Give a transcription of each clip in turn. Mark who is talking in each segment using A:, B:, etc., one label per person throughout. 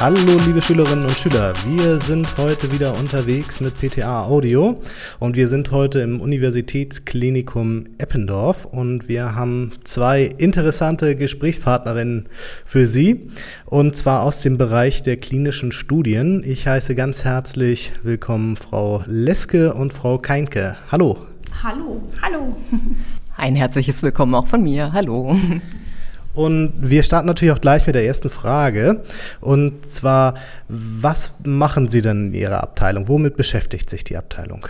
A: Hallo liebe Schülerinnen und Schüler, wir sind heute wieder unterwegs mit PTA Audio und wir sind heute im Universitätsklinikum Eppendorf und wir haben zwei interessante Gesprächspartnerinnen für Sie und zwar aus dem Bereich der klinischen Studien. Ich heiße ganz herzlich willkommen Frau Leske und Frau Keinke. Hallo.
B: Hallo. Hallo.
C: Ein herzliches Willkommen auch von mir. Hallo.
A: Und wir starten natürlich auch gleich mit der ersten Frage. Und zwar, was machen Sie denn in Ihrer Abteilung? Womit beschäftigt sich die Abteilung?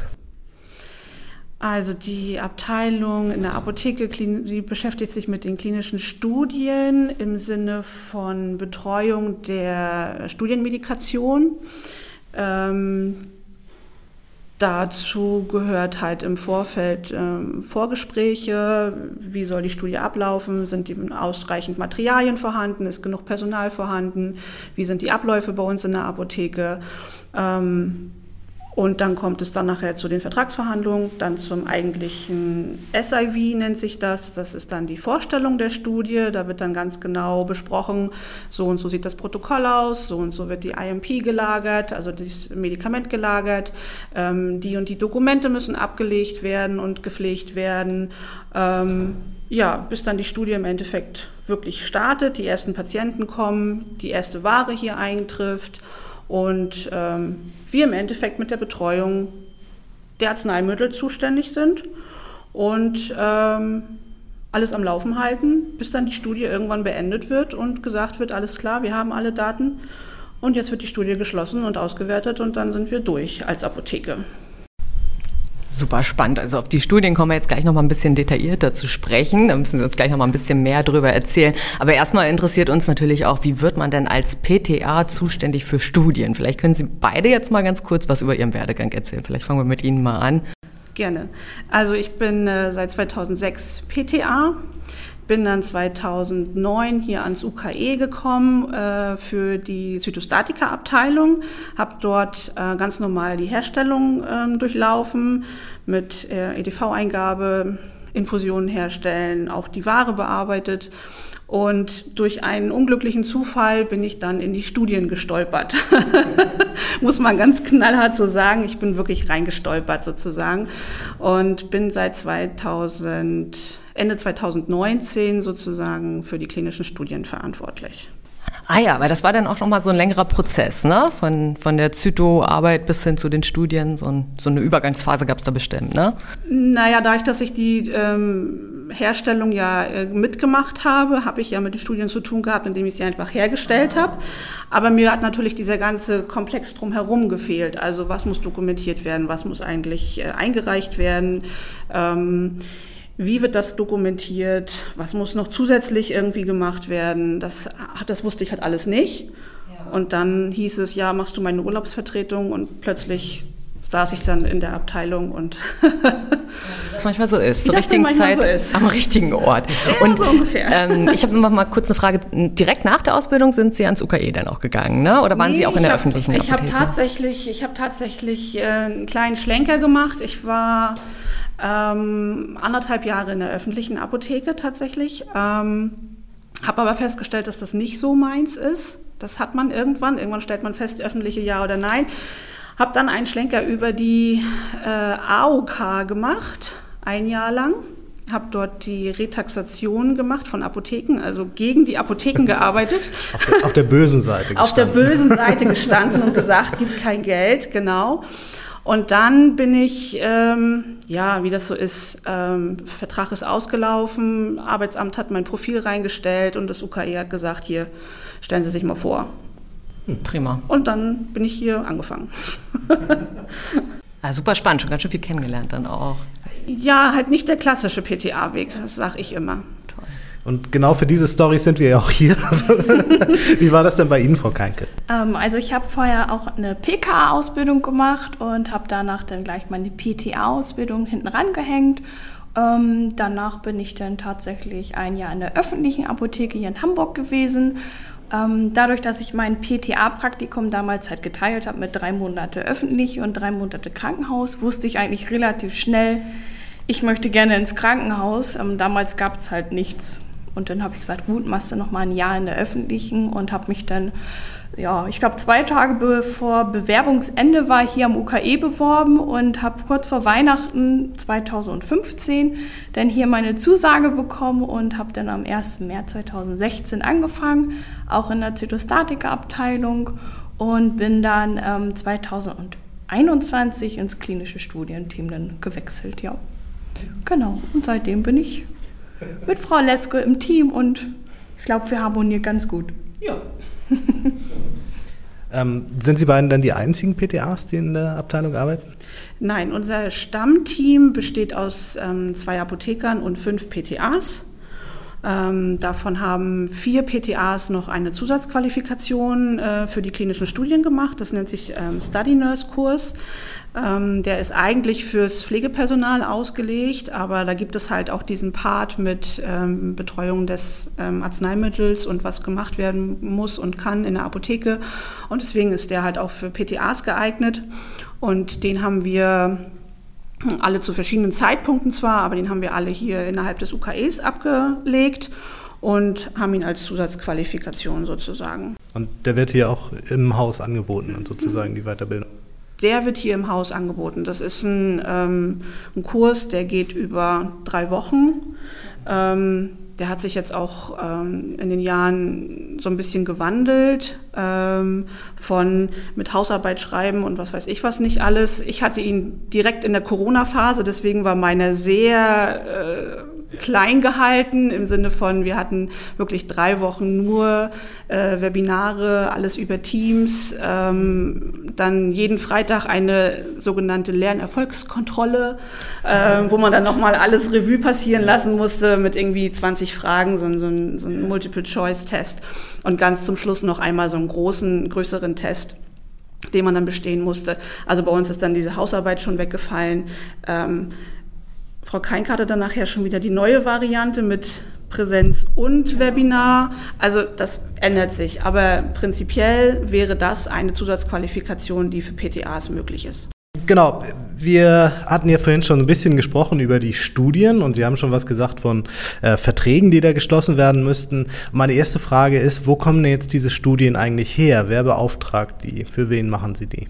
B: Also die Abteilung in der Apotheke die beschäftigt sich mit den klinischen Studien im Sinne von Betreuung der Studienmedikation. Ähm, Dazu gehört halt im Vorfeld ähm, Vorgespräche, wie soll die Studie ablaufen, sind ausreichend Materialien vorhanden, ist genug Personal vorhanden, wie sind die Abläufe bei uns in der Apotheke. Ähm, und dann kommt es dann nachher zu den Vertragsverhandlungen, dann zum eigentlichen SIV nennt sich das. Das ist dann die Vorstellung der Studie. Da wird dann ganz genau besprochen, so und so sieht das Protokoll aus, so und so wird die IMP gelagert, also das Medikament gelagert. Ähm, die und die Dokumente müssen abgelegt werden und gepflegt werden. Ähm, ja, bis dann die Studie im Endeffekt wirklich startet, die ersten Patienten kommen, die erste Ware hier eintrifft und ähm, wir im Endeffekt mit der Betreuung der Arzneimittel zuständig sind und ähm, alles am Laufen halten, bis dann die Studie irgendwann beendet wird und gesagt wird, alles klar, wir haben alle Daten und jetzt wird die Studie geschlossen und ausgewertet und dann sind wir durch als Apotheke.
C: Super spannend. Also auf die Studien kommen wir jetzt gleich noch mal ein bisschen detaillierter zu sprechen. Da müssen Sie uns gleich noch mal ein bisschen mehr drüber erzählen. Aber erstmal interessiert uns natürlich auch, wie wird man denn als PTA zuständig für Studien? Vielleicht können Sie beide jetzt mal ganz kurz was über Ihren Werdegang erzählen. Vielleicht fangen wir mit Ihnen mal an.
B: Gerne. Also ich bin äh, seit 2006 PTA bin dann 2009 hier ans UKE gekommen äh, für die Zytostatika-Abteilung, habe dort äh, ganz normal die Herstellung äh, durchlaufen mit äh, EDV-Eingabe, Infusionen herstellen, auch die Ware bearbeitet. Und durch einen unglücklichen Zufall bin ich dann in die Studien gestolpert. Muss man ganz knallhart so sagen. Ich bin wirklich reingestolpert sozusagen und bin seit 2000 Ende 2019 sozusagen für die klinischen Studien verantwortlich.
C: Ah ja, weil das war dann auch nochmal so ein längerer Prozess, ne? Von, von der Zyto-Arbeit bis hin zu den Studien. So, ein, so eine Übergangsphase gab es da bestimmt, ne?
B: Naja, dadurch, dass ich die ähm, Herstellung ja äh, mitgemacht habe, habe ich ja mit den Studien zu tun gehabt, indem ich sie einfach hergestellt habe. Aber mir hat natürlich dieser ganze Komplex drumherum gefehlt. Also was muss dokumentiert werden, was muss eigentlich äh, eingereicht werden. Ähm, wie wird das dokumentiert? Was muss noch zusätzlich irgendwie gemacht werden? Das, das wusste ich halt alles nicht. Ja. Und dann hieß es, ja, machst du meine Urlaubsvertretung? Und plötzlich saß ich dann in der Abteilung und
C: was manchmal so ist, zur richtigen Zeit so am richtigen Ort.
B: Ja, und so.
C: Ähm, ich habe noch mal kurz eine Frage. Direkt nach der Ausbildung sind Sie ans UKE dann auch gegangen, ne? Oder waren nee, Sie auch in der
B: hab,
C: öffentlichen
B: Ich habe tatsächlich, ich habe tatsächlich äh, einen kleinen Schlenker gemacht. Ich war ähm, anderthalb Jahre in der öffentlichen Apotheke tatsächlich. Ähm, habe aber festgestellt, dass das nicht so meins ist. Das hat man irgendwann. Irgendwann stellt man fest, öffentliche ja oder nein. Habe dann einen Schlenker über die äh, AOK gemacht, ein Jahr lang. Habe dort die Retaxation gemacht von Apotheken, also gegen die Apotheken gearbeitet.
A: auf, der, auf der bösen Seite
B: gestanden. Auf der bösen Seite gestanden und gesagt, gibt kein Geld, genau. Und dann bin ich, ähm, ja, wie das so ist, ähm, Vertrag ist ausgelaufen, Arbeitsamt hat mein Profil reingestellt und das UKE hat gesagt, hier, stellen Sie sich mal vor.
C: Prima.
B: Und dann bin ich hier angefangen.
C: ah, super spannend, schon ganz schön viel kennengelernt dann auch.
B: Ja, halt nicht der klassische PTA-Weg, das sage ich immer.
A: Und genau für diese Story sind wir ja auch hier. Wie war das denn bei Ihnen, Frau Keinke?
D: Ähm, also ich habe vorher auch eine PK-Ausbildung gemacht und habe danach dann gleich meine PTA-Ausbildung hinten rangehängt. Ähm, danach bin ich dann tatsächlich ein Jahr in der öffentlichen Apotheke hier in Hamburg gewesen. Ähm, dadurch, dass ich mein PTA-Praktikum damals halt geteilt habe mit drei Monate öffentlich und drei Monate Krankenhaus, wusste ich eigentlich relativ schnell, ich möchte gerne ins Krankenhaus. Ähm, damals gab es halt nichts Und dann habe ich gesagt, gut, machst du noch mal ein Jahr in der öffentlichen und habe mich dann, ja, ich glaube zwei Tage bevor Bewerbungsende war hier am UKE beworben und habe kurz vor Weihnachten 2015 dann hier meine Zusage bekommen und habe dann am 1. März 2016 angefangen, auch in der Zytostatika-Abteilung und bin dann ähm, 2021 ins klinische Studienteam dann gewechselt, ja. Genau, und seitdem bin ich mit Frau Leske im Team und ich glaube, wir harmonieren ganz gut.
B: Ja.
A: ähm, sind Sie beiden dann die einzigen PTAs, die in der Abteilung arbeiten?
B: Nein, unser Stammteam besteht aus ähm, zwei Apothekern und fünf PTAs. Ähm, davon haben vier PTAs noch eine Zusatzqualifikation äh, für die klinischen Studien gemacht. Das nennt sich ähm, Study Nurse Kurs. Ähm, der ist eigentlich fürs Pflegepersonal ausgelegt, aber da gibt es halt auch diesen Part mit ähm, Betreuung des ähm, Arzneimittels und was gemacht werden muss und kann in der Apotheke. Und deswegen ist der halt auch für PTAs geeignet. Und den haben wir alle zu verschiedenen Zeitpunkten zwar, aber den haben wir alle hier innerhalb des UKEs abgelegt und haben ihn als Zusatzqualifikation sozusagen.
A: Und der wird hier auch im Haus angeboten und sozusagen die Weiterbildung?
B: Der wird hier im Haus angeboten. Das ist ein, ähm, ein Kurs, der geht über drei Wochen. Ähm, der hat sich jetzt auch ähm, in den Jahren so ein bisschen gewandelt, ähm, von mit Hausarbeit schreiben und was weiß ich was nicht alles. Ich hatte ihn direkt in der Corona-Phase, deswegen war meine sehr äh, klein gehalten im Sinne von, wir hatten wirklich drei Wochen nur äh, Webinare, alles über Teams, ähm, dann jeden Freitag eine sogenannte Lernerfolgskontrolle, äh, wo man dann nochmal alles Revue passieren lassen musste mit irgendwie 20 Fragen, so, so ein, so ein Multiple-Choice-Test und ganz zum Schluss noch einmal so einen großen, größeren Test den man dann bestehen musste. Also bei uns ist dann diese Hausarbeit schon weggefallen. Ähm, Frau Keink hatte dann nachher schon wieder die neue Variante mit Präsenz und Webinar. Also das ändert sich. Aber prinzipiell wäre das eine Zusatzqualifikation, die für PTAs möglich ist.
A: Genau, wir hatten ja vorhin schon ein bisschen gesprochen über die Studien und Sie haben schon was gesagt von äh, Verträgen, die da geschlossen werden müssten. Meine erste Frage ist, wo kommen denn jetzt diese Studien eigentlich her? Wer beauftragt die? Für wen machen Sie die?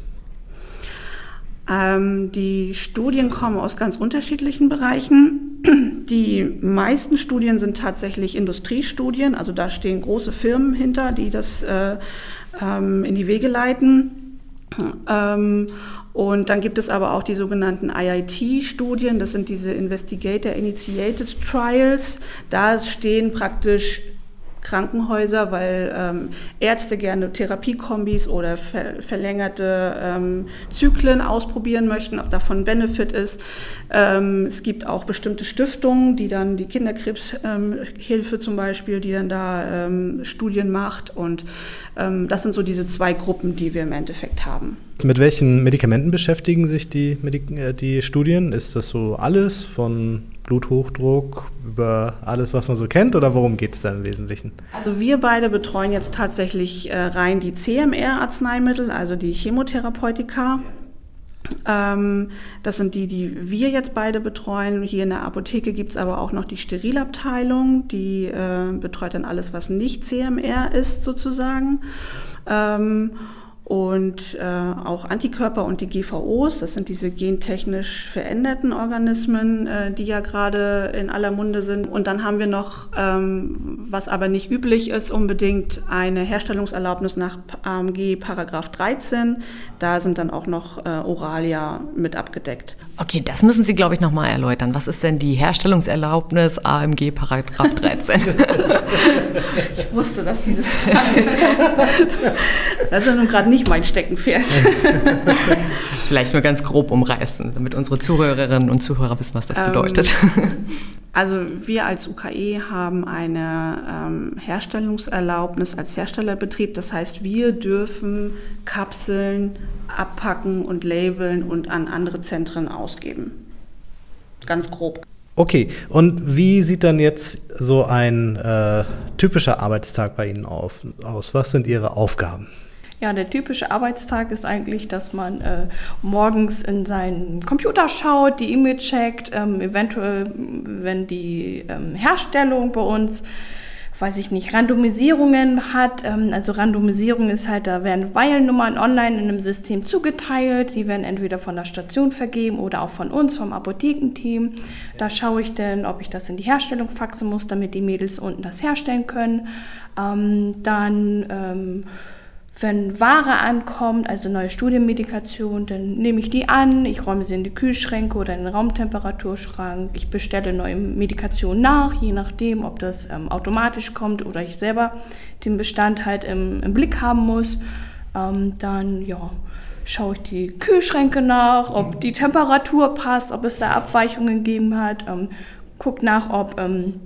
B: Ähm, die Studien kommen aus ganz unterschiedlichen Bereichen. Die meisten Studien sind tatsächlich Industriestudien, also da stehen große Firmen hinter, die das äh, ähm, in die Wege leiten. Ähm, und dann gibt es aber auch die sogenannten IIT-Studien, das sind diese Investigator-Initiated Trials. Da stehen praktisch Krankenhäuser, weil ähm, Ärzte gerne Therapiekombis oder ver verlängerte ähm, Zyklen ausprobieren möchten, ob davon Benefit ist. Ähm, es gibt auch bestimmte Stiftungen, die dann die Kinderkrebshilfe ähm, zum Beispiel, die dann da ähm, Studien macht. Und ähm, das sind so diese zwei Gruppen, die wir im Endeffekt haben.
A: Mit welchen Medikamenten beschäftigen sich die, Medik äh, die Studien? Ist das so alles von Bluthochdruck, über alles, was man so kennt, oder worum geht es da im Wesentlichen?
B: Also wir beide betreuen jetzt tatsächlich äh, rein die CMR-Arzneimittel, also die Chemotherapeutika. Ähm, das sind die, die wir jetzt beide betreuen. Hier in der Apotheke gibt es aber auch noch die Sterilabteilung, die äh, betreut dann alles, was nicht CMR ist sozusagen. Ähm, und äh, auch Antikörper und die GVOs, das sind diese gentechnisch veränderten Organismen, äh, die ja gerade in aller Munde sind. Und dann haben wir noch, ähm, was aber nicht üblich ist, unbedingt eine Herstellungserlaubnis nach AMG Paragraph 13. Da sind dann auch noch äh, Oralia mit abgedeckt.
C: Okay, das müssen Sie, glaube ich, nochmal erläutern. Was ist denn die Herstellungserlaubnis AMG Paragraph 13?
B: ich wusste, dass diese Frage kommt. Das ist nun gerade nicht nicht mein Steckenpferd.
C: Vielleicht nur ganz grob umreißen, damit unsere Zuhörerinnen und Zuhörer wissen, was das ähm, bedeutet.
B: Also wir als UKE haben eine ähm, Herstellungserlaubnis als Herstellerbetrieb. Das heißt, wir dürfen Kapseln abpacken und labeln und an andere Zentren ausgeben. Ganz grob.
A: Okay, und wie sieht dann jetzt so ein äh, typischer Arbeitstag bei Ihnen auf, aus? Was sind Ihre Aufgaben?
D: Ja, der typische Arbeitstag ist eigentlich, dass man äh, morgens in seinen Computer schaut, die E-Mail checkt, ähm, eventuell, wenn die ähm, Herstellung bei uns weiß ich nicht, Randomisierungen hat. Ähm, also Randomisierung ist halt, da werden Weilnummern online in einem System zugeteilt. Die werden entweder von der Station vergeben oder auch von uns, vom Apothekenteam. Da schaue ich dann, ob ich das in die Herstellung faxen muss, damit die Mädels unten das herstellen können. Ähm, dann ähm, wenn Ware ankommt, also neue Studienmedikation, dann nehme ich die an, ich räume sie in die Kühlschränke oder in den Raumtemperaturschrank. Ich bestelle neue Medikation nach, je nachdem, ob das ähm, automatisch kommt oder ich selber den Bestand halt im, im Blick haben muss. Ähm, dann, ja, schaue ich die Kühlschränke nach, ob die Temperatur passt, ob es da Abweichungen gegeben hat. Ähm, guck nach, ob ähm,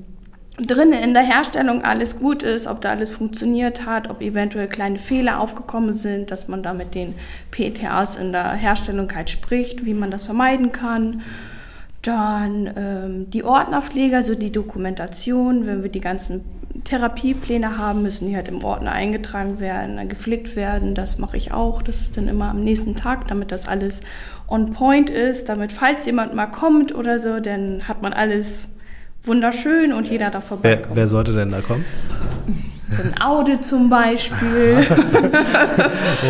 D: drinnen in der Herstellung alles gut ist, ob da alles funktioniert hat, ob eventuell kleine Fehler aufgekommen sind, dass man da mit den PTAs in der Herstellung halt spricht, wie man das vermeiden kann. Dann ähm, die Ordnerpflege, also die Dokumentation, wenn wir die ganzen Therapiepläne haben, müssen die halt im Ordner eingetragen werden, gepflegt werden. Das mache ich auch. Das ist dann immer am nächsten Tag, damit das alles on point ist, damit falls jemand mal kommt oder so, dann hat man alles wunderschön und jeder darf vorbeikommen.
A: Wer, wer sollte denn da kommen?
D: So ein Audit zum Beispiel.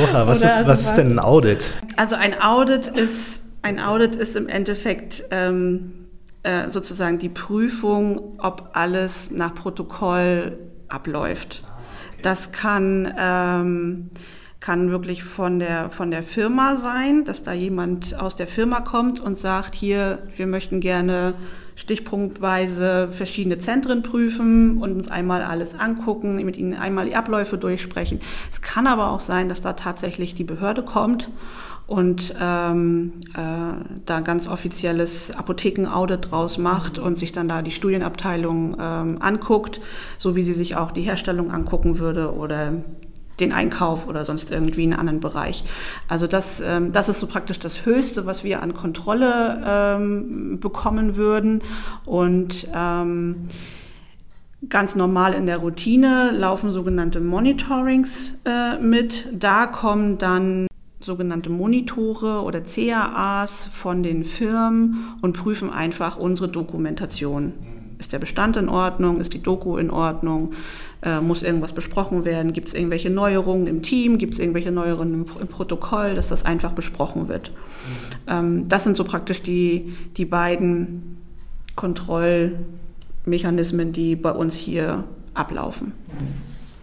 A: Oha, was, ist, was ist denn ein Audit?
B: Also ein Audit ist, ein Audit ist im Endeffekt ähm, äh, sozusagen die Prüfung, ob alles nach Protokoll abläuft. Das kann, ähm, kann wirklich von der, von der Firma sein, dass da jemand aus der Firma kommt und sagt, hier, wir möchten gerne stichpunktweise verschiedene Zentren prüfen und uns einmal alles angucken, mit ihnen einmal die Abläufe durchsprechen. Es kann aber auch sein, dass da tatsächlich die Behörde kommt und ähm, äh, da ganz offizielles Apothekenaudit draus macht und sich dann da die Studienabteilung ähm, anguckt, so wie sie sich auch die Herstellung angucken würde oder den Einkauf oder sonst irgendwie einen anderen Bereich. Also das, ähm, das ist so praktisch das Höchste, was wir an Kontrolle ähm, bekommen würden. Und ähm, ganz normal in der Routine laufen sogenannte Monitorings äh, mit. Da kommen dann sogenannte Monitore oder CAAs von den Firmen und prüfen einfach unsere Dokumentation. Ist der Bestand in Ordnung? Ist die Doku in Ordnung? Äh, muss irgendwas besprochen werden? Gibt es irgendwelche Neuerungen im Team? Gibt es irgendwelche Neuerungen im, im, Protokoll, dass das einfach besprochen wird? Mhm. Ähm, das sind so praktisch die, die beiden Kontrollmechanismen, die bei uns hier ablaufen.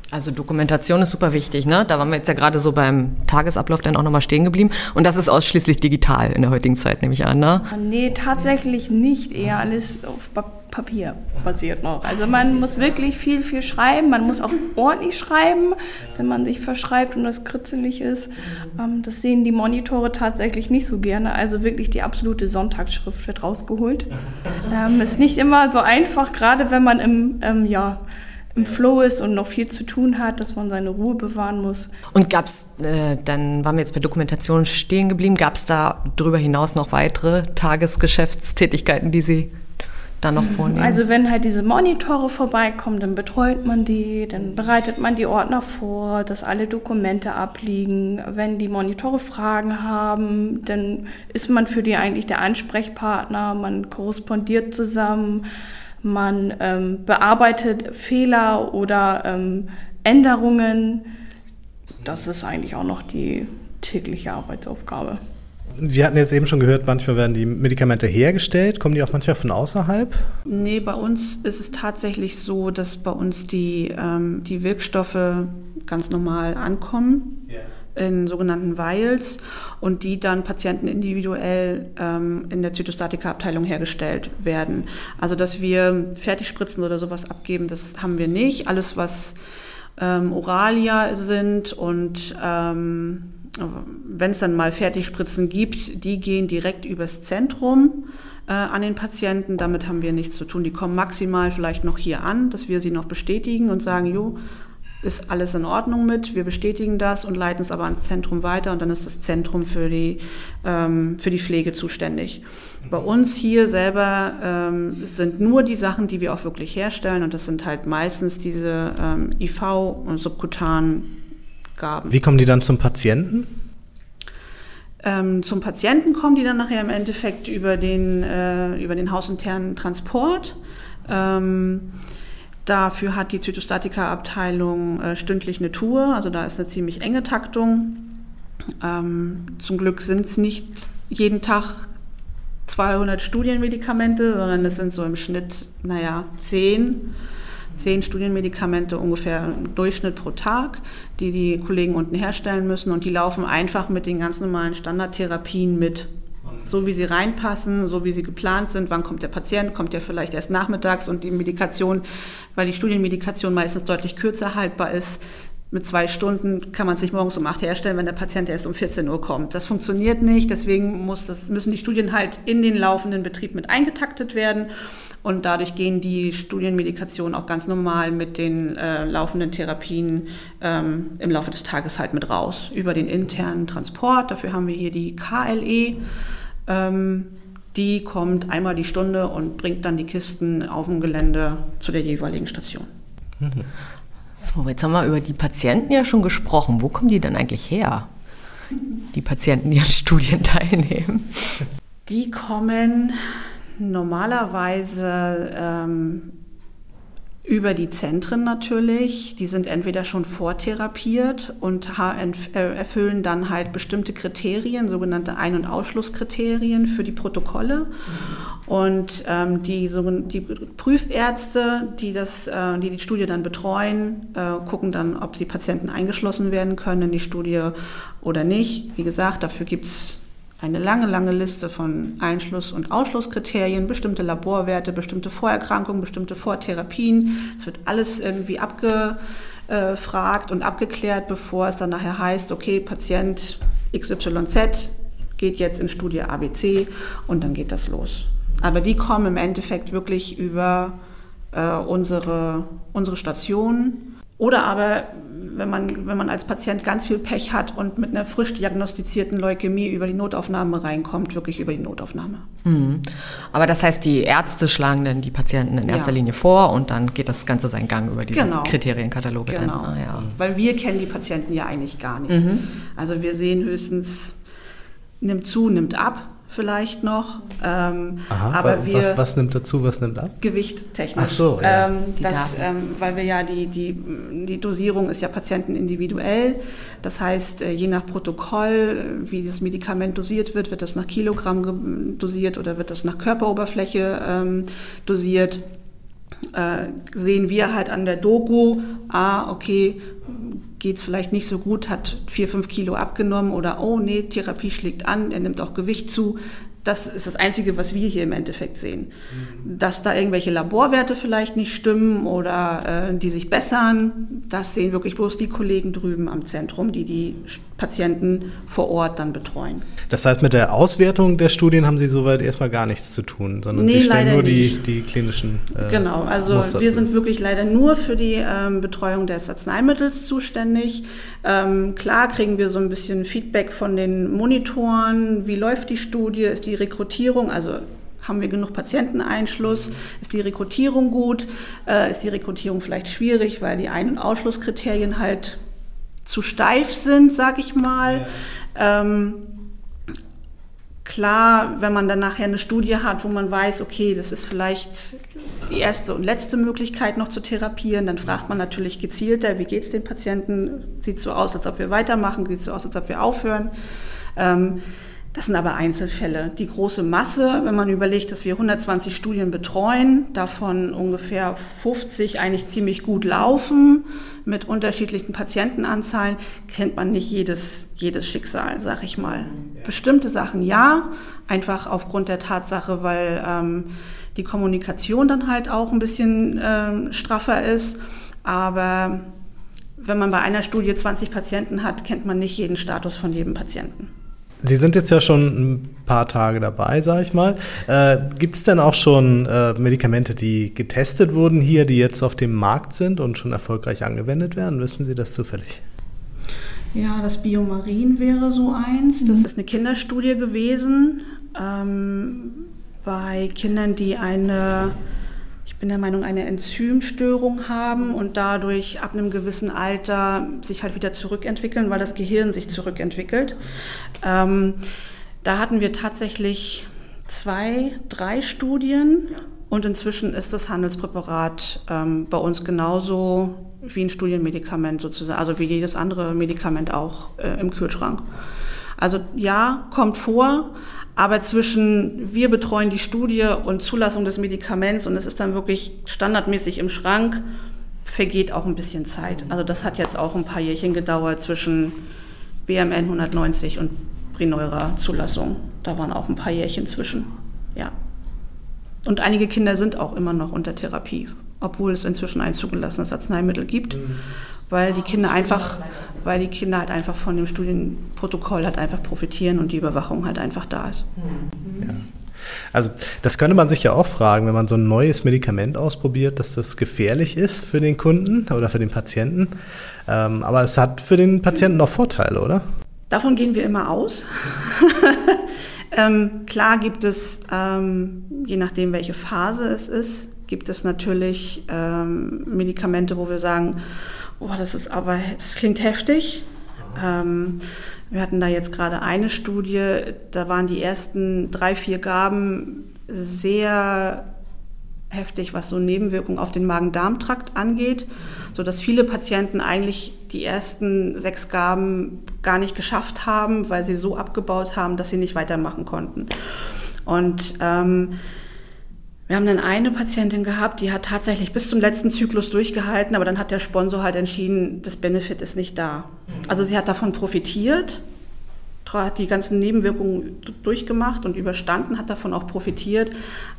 C: Also Dokumentation ist super wichtig, ne? Da waren wir jetzt ja gerade so beim Tagesablauf dann auch nochmal stehen geblieben. Und das ist ausschließlich digital in der heutigen Zeit, nehme ich an, ne?
D: Nee, tatsächlich nicht. Eher alles auf Papier basiert noch. Also man muss wirklich viel, viel schreiben. Man muss auch ordentlich schreiben, wenn man sich verschreibt und das kritzelig ist. Ähm, das sehen die Monitore tatsächlich nicht so gerne. Also wirklich die absolute Sonntagsschrift wird rausgeholt. Ähm, ist nicht immer so einfach, gerade wenn man im, ähm, ja, im Flow ist und noch viel zu tun hat, dass man seine Ruhe bewahren muss.
C: Und gab es, äh, dann waren wir jetzt bei Dokumentation stehen geblieben, gab es da darüber hinaus noch weitere Tagesgeschäftstätigkeiten, die Sie dann noch vornehmen?
D: Also wenn halt diese Monitore vorbeikommen, dann betreut man die, dann bereitet man die Ordner vor, dass alle Dokumente abliegen. Wenn die Monitore Fragen haben, dann ist man für die eigentlich der Ansprechpartner, man korrespondiert zusammen man ähm, bearbeitet Fehler oder ähm, Änderungen. Das ist eigentlich auch noch die tägliche Arbeitsaufgabe.
A: Wir hatten jetzt eben schon gehört, manchmal werden die Medikamente hergestellt. Kommen die auch manchmal von außerhalb?
B: Nee, bei uns ist es tatsächlich so, dass bei uns die, ähm, die Wirkstoffe ganz normal ankommen. Yeah in sogenannten Vials und die dann Patienten individuell ähm, in der Zytostatika-Abteilung hergestellt werden. Also dass wir Fertigspritzen oder sowas abgeben, das haben wir nicht. Alles, was ähm, Oralia sind und ähm, wenn es dann mal Fertigspritzen gibt, die gehen direkt übers Zentrum äh, an den Patienten. Damit haben wir nichts zu tun. Die kommen maximal vielleicht noch hier an, dass wir sie noch bestätigen und sagen, jo, ist alles in Ordnung mit, wir bestätigen das und leiten es aber ans Zentrum weiter und dann ist das Zentrum für die, ähm, für die Pflege zuständig. Bei uns hier selber ähm, sind nur die Sachen, die wir auch wirklich herstellen und das sind halt meistens diese ähm, IV und subkutan Abgaben.
A: Wie kommen die dann zum Patienten?
B: Ähm, zum Patienten kommen die dann nachher im Endeffekt über den, äh, über den hausinternen Transport. Ähm, dafür hat die Zytostatika-Abteilung äh, stündlich eine Tour, also da ist eine ziemlich enge Taktung. Ähm, zum Glück sind es nicht jeden Tag 200 Studienmedikamente, sondern es sind so im Schnitt, naja, 10 zehn Studienmedikamente ungefähr im Durchschnitt pro Tag, die die Kollegen unten herstellen müssen. Und die laufen einfach mit den ganz normalen Standardtherapien mit. So wie sie reinpassen, so wie sie geplant sind, wann kommt der Patient, kommt der vielleicht erst nachmittags? Und die Medikation, weil die Studienmedikation meistens deutlich kürzer haltbar ist, mit zwei Stunden kann man es nicht morgens um acht herstellen, wenn der Patient erst um 14 Uhr kommt. Das funktioniert nicht, deswegen muss das, müssen die Studien halt in den laufenden Betrieb mit eingetaktet werden und dadurch gehen die Studienmedikationen auch ganz normal mit den äh, laufenden Therapien ähm, im Laufe des Tages halt mit raus über den internen Transport. Dafür haben wir hier die KLE. Ähm, die kommt einmal die Stunde und bringt dann die Kisten auf dem Gelände zu der jeweiligen Station.
C: Mhm. So, jetzt haben wir über die Patienten ja schon gesprochen. Wo kommen die denn eigentlich her? Die Patienten, die an Studien teilnehmen.
B: Die kommen normalerweise ähm, über die Zentren natürlich. Die sind entweder schon vortherapiert und äh, erfüllen dann halt bestimmte Kriterien, sogenannte Ein- und Ausschlusskriterien für die Protokolle. Und ähm, die, die, Prüfärzte, die, das, äh, die die Studie dann betreuen, äh, gucken dann, ob die Patienten eingeschlossen werden können in die Studie oder nicht. Wie gesagt, dafür gibt es eine lange, lange Liste von Einschluss- und Ausschlusskriterien, bestimmte Laborwerte, bestimmte Vorerkrankungen, bestimmte Vortherapien. Es wird alles irgendwie abgefragt und abgeklärt, bevor es dann nachher heißt, okay, Patient XYZ geht jetzt in Studie ABC und dann geht das los. Aber die kommen im Endeffekt wirklich über äh, unsere, unsere Station. Oder aber wenn man, wenn man als Patient ganz viel Pech hat und mit einer frisch diagnostizierten Leukämie über die Notaufnahme reinkommt, wirklich über die Notaufnahme.
C: Mhm. Aber das heißt, die Ärzte schlagen dann die Patienten in erster ja. Linie vor und dann geht das Ganze seinen Gang über diese genau. Kriterienkataloge.
B: Genau, ah, ja. weil wir kennen die Patienten ja eigentlich gar nicht. Mhm. Also wir sehen höchstens, nimmt zu, nimmt ab vielleicht noch. Ähm,
A: Aha, aber wir, was, was, nimmt dazu, was nimmt ab?
B: Gewicht technisch.
A: Ach so, ja. Ähm,
B: das, ähm, weil wir ja die, die, die Dosierung ist ja patientenindividuell. Das heißt, äh, je nach Protokoll, wie das Medikament dosiert wird, wird das nach Kilogramm dosiert oder wird das nach Körperoberfläche ähm, dosiert. Äh, sehen wir halt an der Doku, ah, okay, geht es vielleicht nicht so gut, hat vier, fünf Kilo abgenommen oder oh nee, Therapie schlägt an, er nimmt auch Gewicht zu, das ist das Einzige, was wir hier im Endeffekt sehen. Mhm. Dass da irgendwelche Laborwerte vielleicht nicht stimmen oder äh, die sich bessern, das sehen wirklich bloß die Kollegen drüben am Zentrum, die die Patienten vor Ort dann betreuen.
A: Das heißt, mit der Auswertung der Studien haben Sie soweit erstmal gar nichts zu tun, sondern
B: nee,
A: Sie stellen nur die, die klinischen.
B: Äh, genau, also Muster wir zu. sind wirklich leider nur für die ähm, Betreuung des Arzneimittels zuständig. Ähm, klar kriegen wir so ein bisschen Feedback von den Monitoren, wie läuft die Studie, ist die die Rekrutierung, also haben wir genug Patienteneinschluss? Ist die Rekrutierung gut? Äh, ist die Rekrutierung vielleicht schwierig, weil die Ein- und Ausschlusskriterien halt zu steif sind, sag ich mal? Ja. Ähm, klar, wenn man dann nachher eine Studie hat, wo man weiß, okay, das ist vielleicht die erste und letzte Möglichkeit noch zu therapieren, dann fragt man natürlich gezielter, wie geht es den Patienten? Sieht so aus, als ob wir weitermachen, sieht so aus, als ob wir aufhören. Ähm, das sind aber Einzelfälle. Die große Masse, wenn man überlegt, dass wir 120 Studien betreuen, davon ungefähr 50 eigentlich ziemlich gut laufen, mit unterschiedlichen Patientenanzahlen, kennt man nicht jedes, jedes Schicksal, sag ich mal. Bestimmte Sachen ja, einfach aufgrund der Tatsache, weil ähm, die Kommunikation dann halt auch ein bisschen ähm, straffer ist. Aber wenn man bei einer Studie 20 Patienten hat, kennt man nicht jeden Status von jedem Patienten.
A: Sie sind jetzt ja schon ein paar Tage dabei, sage ich mal. Äh, Gibt es denn auch schon äh, Medikamente, die getestet wurden hier, die jetzt auf dem Markt sind und schon erfolgreich angewendet werden? Wissen Sie das zufällig?
B: Ja, das Biomarin wäre so eins. Das ist eine Kinderstudie gewesen ähm, bei Kindern, die eine bin der Meinung, eine Enzymstörung haben und dadurch ab einem gewissen Alter sich halt wieder zurückentwickeln, weil das Gehirn sich zurückentwickelt. Ähm, da hatten wir tatsächlich zwei, drei Studien und inzwischen ist das Handelspräparat ähm, bei uns genauso wie ein Studienmedikament sozusagen, also wie jedes andere Medikament auch äh, im Kühlschrank. Also ja, kommt vor, aber zwischen wir betreuen die Studie und Zulassung des Medikaments und es ist dann wirklich standardmäßig im Schrank, vergeht auch ein bisschen Zeit. Also das hat jetzt auch ein paar Jährchen gedauert zwischen BMN 190 und Brineura Zulassung. Da waren auch ein paar Jährchen zwischen. Ja. Und einige Kinder sind auch immer noch unter Therapie, obwohl es inzwischen ein zugelassenes Arzneimittel gibt, mhm. Weil die Kinder einfach, weil die Kinder halt einfach von dem Studienprotokoll halt einfach profitieren und die Überwachung halt einfach da ist.
A: Ja. Also das könnte man sich ja auch fragen, wenn man so ein neues Medikament ausprobiert, dass das gefährlich ist für den Kunden oder für den Patienten. Ähm, aber es hat für den Patienten auch Vorteile, oder?
B: Davon gehen wir immer aus. ähm, klar gibt es, ähm, je nachdem welche Phase es ist, gibt es natürlich ähm, Medikamente, wo wir sagen, oh, das ist aber, das klingt heftig. Ähm, wir hatten da jetzt gerade eine Studie, da waren die ersten drei, vier Gaben sehr heftig, was so Nebenwirkungen auf den Magen-Darm-Trakt angeht, so dass viele Patienten eigentlich die ersten sechs Gaben gar nicht geschafft haben, weil sie so abgebaut haben, dass sie nicht weitermachen konnten. Und ähm, wir haben dann eine Patientin gehabt, die hat tatsächlich bis zum letzten Zyklus durchgehalten, aber dann hat der Sponsor halt entschieden, das Benefit ist nicht da. Also sie hat davon profitiert, hat die ganzen Nebenwirkungen durchgemacht und überstanden, hat davon auch profitiert.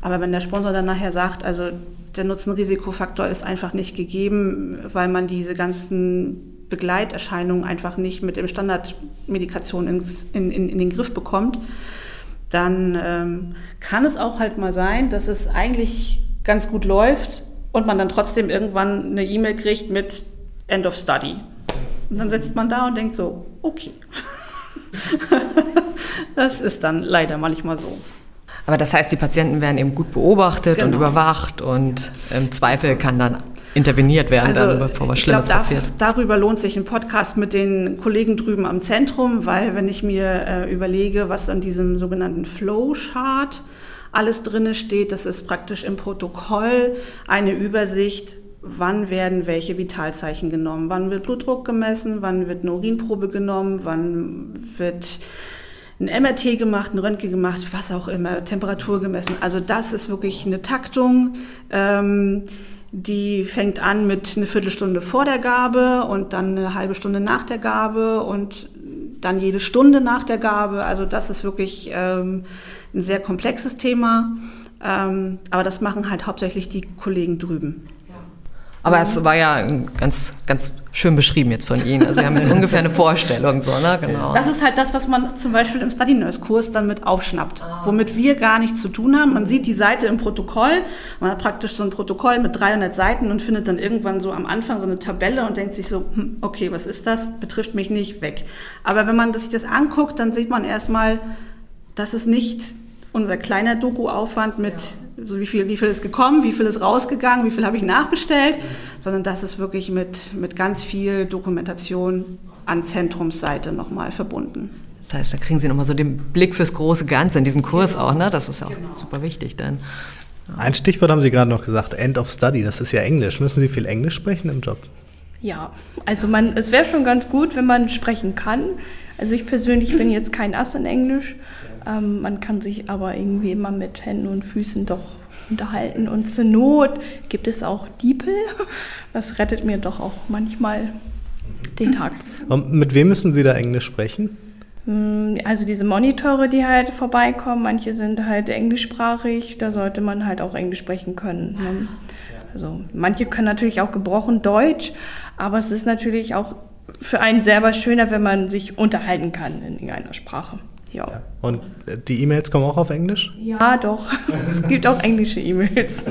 B: Aber wenn der Sponsor dann nachher sagt, also der Nutzen-Risikofaktor ist einfach nicht gegeben, weil man diese ganzen Begleiterscheinungen einfach nicht mit dem Standardmedikation in, in, in den Griff bekommt, dann ähm, kann es auch halt mal sein, dass es eigentlich ganz gut läuft und man dann trotzdem irgendwann eine E-Mail kriegt mit End of Study. Und dann sitzt man da und denkt so, okay. das ist dann leider manchmal so.
C: Aber das heißt, die Patienten werden eben gut beobachtet genau. und überwacht und im Zweifel kann dann interveniert werden, also, dann, bevor was Schlimmes glaub, passiert.
B: darüber lohnt sich ein Podcast mit den Kollegen drüben am Zentrum, weil wenn ich mir äh, überlege, was an diesem sogenannten Flowchart alles drinne steht, das ist praktisch im Protokoll eine Übersicht, wann werden welche Vitalzeichen genommen, wann wird Blutdruck gemessen, wann wird eine Urinprobe genommen, wann wird ein MRT gemacht, ein Röntgen gemacht, was auch immer, Temperatur gemessen. Also das ist wirklich eine Taktung. Ähm, die fängt an mit eine Viertelstunde vor der Gabe und dann eine halbe Stunde nach der Gabe und dann jede Stunde nach der Gabe. Also das ist wirklich ähm, ein sehr komplexes Thema. Ähm, aber das machen halt hauptsächlich die Kollegen drüben.
C: Aber es war ja ganz, ganz schön beschrieben jetzt von Ihnen. Also wir haben jetzt ungefähr eine Vorstellung, so, ne? Genau.
B: Das ist halt das, was man zum Beispiel im Study Nurse Kurs dann mit aufschnappt, ah. womit wir gar nichts zu tun haben. Man sieht die Seite im Protokoll, man hat praktisch so ein Protokoll mit 300 Seiten und findet dann irgendwann so am Anfang so eine Tabelle und denkt sich so, hm, okay, was ist das? Betrifft mich nicht, weg. Aber wenn man sich das anguckt, dann sieht man erstmal, dass es nicht unser kleiner Doku-Aufwand mit so wie viel, wie viel ist gekommen, wie viel ist rausgegangen, wie viel habe ich nachbestellt, sondern das ist wirklich mit, mit ganz viel Dokumentation an Zentrumsseite nochmal verbunden.
C: Das heißt, da kriegen Sie nochmal so den Blick fürs große Ganze in diesem Kurs genau. auch, ne? Das ist ja auch genau. super wichtig dann.
A: Ein Stichwort haben Sie gerade noch gesagt, End of Study, das ist ja Englisch. Müssen Sie viel Englisch sprechen im Job?
D: Ja, also man, es wäre schon ganz gut, wenn man sprechen kann. Also ich persönlich bin jetzt kein Ass in Englisch. Ähm, man kann sich aber irgendwie immer mit Händen und Füßen doch unterhalten. Und zur Not gibt es auch Diepel. Das rettet mir doch auch manchmal den Tag.
A: Und mit wem müssen Sie da Englisch sprechen?
D: Mm, also diese Monitore, die halt vorbeikommen, manche sind halt englischsprachig, da sollte man halt auch Englisch sprechen können. Ne? Also manche können natürlich auch gebrochen Deutsch, aber es ist natürlich auch für einen selber schöner, wenn man sich unterhalten kann in irgendeiner Sprache. Ja. ja.
A: Und die E-Mails kommen auch auf Englisch?
D: Ja, doch. es gibt auch englische E-Mails.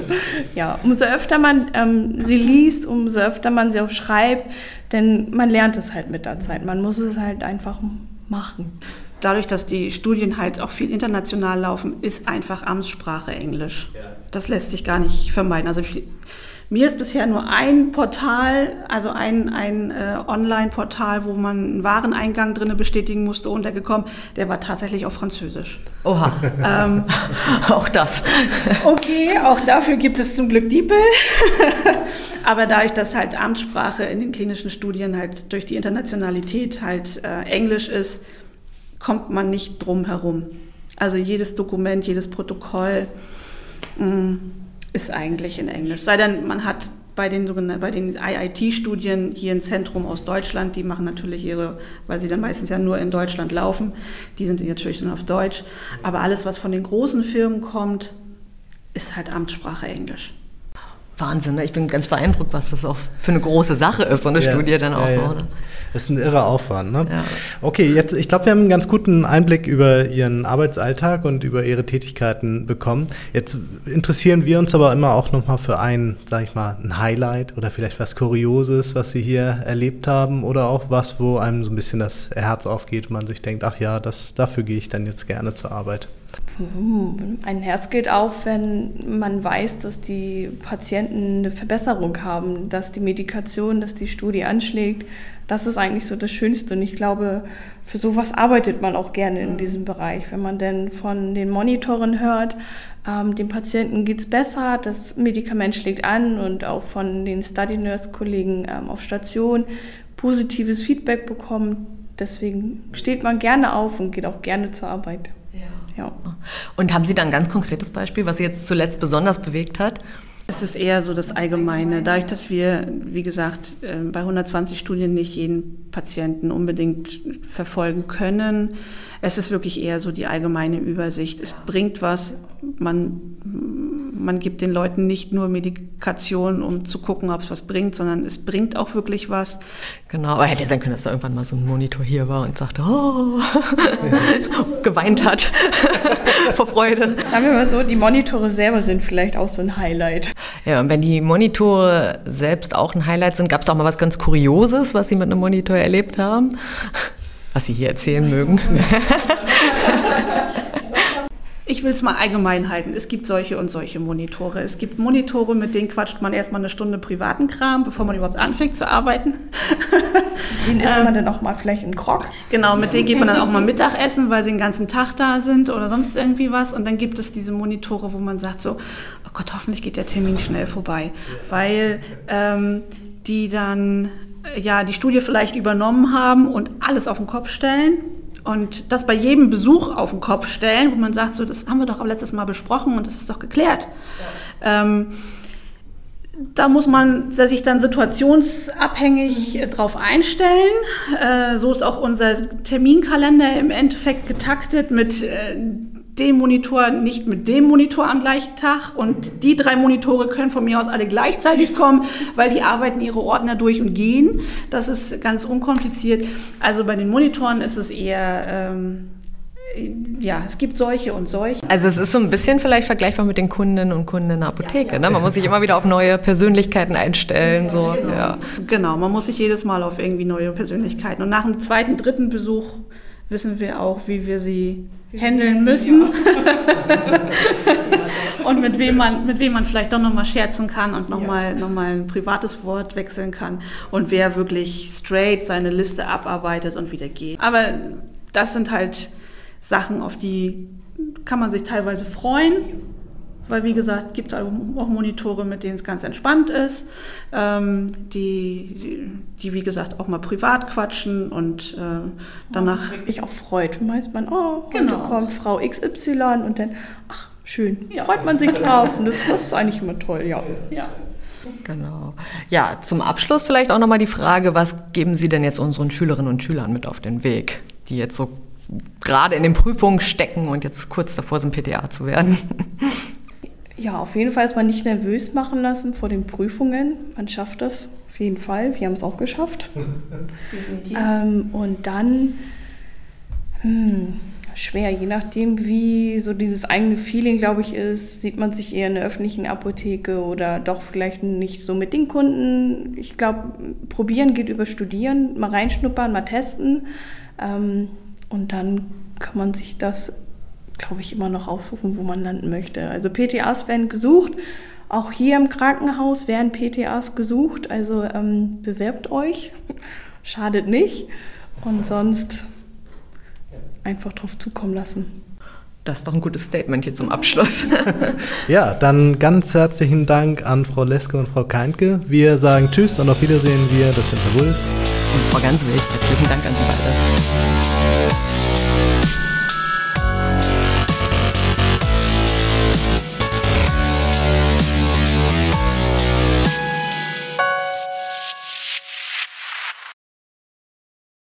D: ja, umso öfter man ähm, sie liest, umso öfter man sie auch schreibt, denn man lernt es halt mit der Zeit. Man muss es halt einfach machen.
B: dadurch, dass die Studien halt auch viel international laufen, ist einfach Amtssprache Englisch. Ja. Das lässt sich gar nicht vermeiden. Also mir ist bisher nur ein Portal, also ein, ein äh, Online-Portal, wo man einen Wareneingang drinne bestätigen musste, untergekommen. Der war tatsächlich auf Französisch.
C: Oha. Ähm, auch das.
B: okay, auch dafür gibt es zum Glück DeepL. Aber dadurch, dass halt Amtssprache in den klinischen Studien halt durch die Internationalität halt äh, Englisch ist, kommt man nicht drum herum. Also jedes Dokument, jedes Protokoll mh, mm, ist eigentlich in Englisch. Sei denn, man hat bei den, bei den IIT-Studien hier ein Zentrum aus Deutschland, die machen natürlich ihre, weil sie dann meistens ja nur in Deutschland laufen, die sind natürlich dann auf Deutsch. Aber alles, was von den großen Firmen kommt, ist halt Amtssprache Englisch.
C: Wahnsinn, ne? ich bin ganz beeindruckt, was das auch für eine große Sache ist, so eine ja, Studie dann auch ja, so.
A: Ne? Das ist ein irrer Aufwand. Ne? Ja. Okay, jetzt, ich glaube, wir haben einen ganz guten Einblick über Ihren Arbeitsalltag und über Ihre Tätigkeiten bekommen. Jetzt interessieren wir uns aber immer auch nochmal für ein, sag ich mal, ein Highlight oder vielleicht was Kurioses, was Sie hier erlebt haben oder auch was, wo einem so ein bisschen das Herz aufgeht und man sich denkt, ach ja, das, dafür gehe ich dann jetzt gerne zur Arbeit.
D: Ein Herz geht auf, wenn man weiß, dass die Patienten eine Verbesserung haben, dass die Medikation, dass die Studie anschlägt. Das ist eigentlich so das Schönste. Und ich glaube, für sowas arbeitet man auch gerne in diesem Bereich. Wenn man denn von den Monitoren hört, ähm, dem Patienten geht es besser, das Medikament schlägt an und auch von den Study Nurse-Kollegen ähm, auf Station positives Feedback bekommt. Deswegen steht man gerne auf und geht auch gerne zur Arbeit.
C: Ja. Und haben Sie da ein ganz konkretes Beispiel, was Sie jetzt zuletzt besonders bewegt hat?
B: Es ist eher so das Allgemeine. Dadurch, dass wir, wie gesagt, äh, bei 120 Studien nicht jeden Patienten unbedingt verfolgen können, es ist wirklich eher so die allgemeine Übersicht. Es bringt was, man man gibt den Leuten nicht nur Medikation, um zu gucken, ob es was bringt, sondern es bringt auch wirklich was.
C: Genau, aber hätte ja sein können, dass da irgendwann mal so ein Monitor hier war und sagte, oh, geweint hat vor Freude.
D: Sagen wir mal so, die Monitore selber sind vielleicht auch so ein Highlight.
C: Ja, und wenn die Monitore selbst auch ein Highlight sind, gab es auch mal was ganz Kurioses, was Sie mit einem Monitor erlebt haben? Was Sie hier erzählen mögen.
B: Ich will es mal allgemein halten. Es gibt solche und solche Monitore. Es gibt Monitore, mit denen quatscht man erstmal eine Stunde privaten Kram, bevor man überhaupt anfängt zu arbeiten.
D: Den isst man dann auch mal vielleicht einen Krog.
B: Genau, mit denen geht man dann auch mal Mittagessen, weil sie den ganzen Tag da sind oder sonst irgendwie was. Und dann gibt es diese Monitore, wo man sagt so, oh Gott, hoffentlich geht der Termin schnell vorbei. Weil ähm, die dann ja die Studie vielleicht übernommen haben und alles auf den Kopf stellen und das bei jedem Besuch auf den Kopf stellen, wo man sagt, so, das haben wir doch letztes Mal besprochen und das ist doch geklärt. Ja. Ähm, da muss man sich dann situationsabhängig mhm. drauf einstellen. Äh, so ist auch unser Terminkalender im Endeffekt getaktet mit äh, den Monitor nicht mit dem Monitor am gleichen Tag und die drei Monitore können von mir aus alle gleichzeitig kommen, weil die arbeiten ihre Ordner durch und gehen. Das ist ganz unkompliziert. Also bei den Monitoren ist es eher... Ähm, ja, es gibt solche und solche.
C: Also es ist so ein bisschen vielleicht vergleichbar mit den Kundinnen und Kunden in der Apotheke. Ja, ja. Ne? Man muss sich immer wieder auf neue Persönlichkeiten einstellen. So.
B: Genau. Ja. genau, man muss sich jedes Mal auf irgendwie neue Persönlichkeiten. Und nach dem zweiten, dritten Besuch wissen wir auch, wie wir sie handeln müssen. und mit wem man, mit wem man vielleicht doch nochmal scherzen kann und nochmal ja. noch mal ein privates Wort wechseln kann und wer wirklich straight seine Liste abarbeitet und wieder geht. Aber das sind halt Sachen, auf die kann man sich teilweise freuen weil wie gesagt, gibt es auch Monitore, mit denen es ganz entspannt ist, ähm, die, die, wie gesagt, auch mal privat quatschen und äh, danach...
D: Oh, wirklich auch freut. Meist man, oh, heute genau. kommt Frau XY und dann, ach, schön, ja. freut man sich drauf und das, das ist eigentlich immer toll, ja. ja.
C: Genau. Ja, zum Abschluss vielleicht auch nochmal die Frage, was geben Sie denn jetzt unseren Schülerinnen und Schülern mit auf den Weg, die jetzt so gerade in den Prüfungen stecken und jetzt kurz davor sind, PTA zu werden?
D: Ja, auf jeden Fall ist man nicht nervös machen lassen vor den Prüfungen. Man schafft das auf jeden Fall. Wir haben es auch geschafft. ähm, und dann hm, schwer, je nachdem, wie so dieses eigene Feeling, glaube ich, ist, sieht man sich eher in der öffentlichen Apotheke oder doch vielleicht nicht so mit den Kunden. Ich glaube, probieren geht über studieren, mal reinschnuppern, mal testen. Ähm, und dann kann man sich das, glaube ich, immer noch aussuchen, wo man landen möchte. Also PTAs werden gesucht. Auch hier im Krankenhaus werden PTAs gesucht. Also ähm, bewerbt euch. Schadet nicht. Und sonst einfach drauf zukommen lassen.
C: Das ist doch ein gutes Statement hier zum Abschluss.
A: ja, dann ganz herzlichen Dank an Frau Leske und Frau Keinke. Wir sagen Tschüss und auf Wiedersehen. Wir, das sind Herr Wulf.
C: Und Frau Ganswig, herzlichen Dank an Sie beide.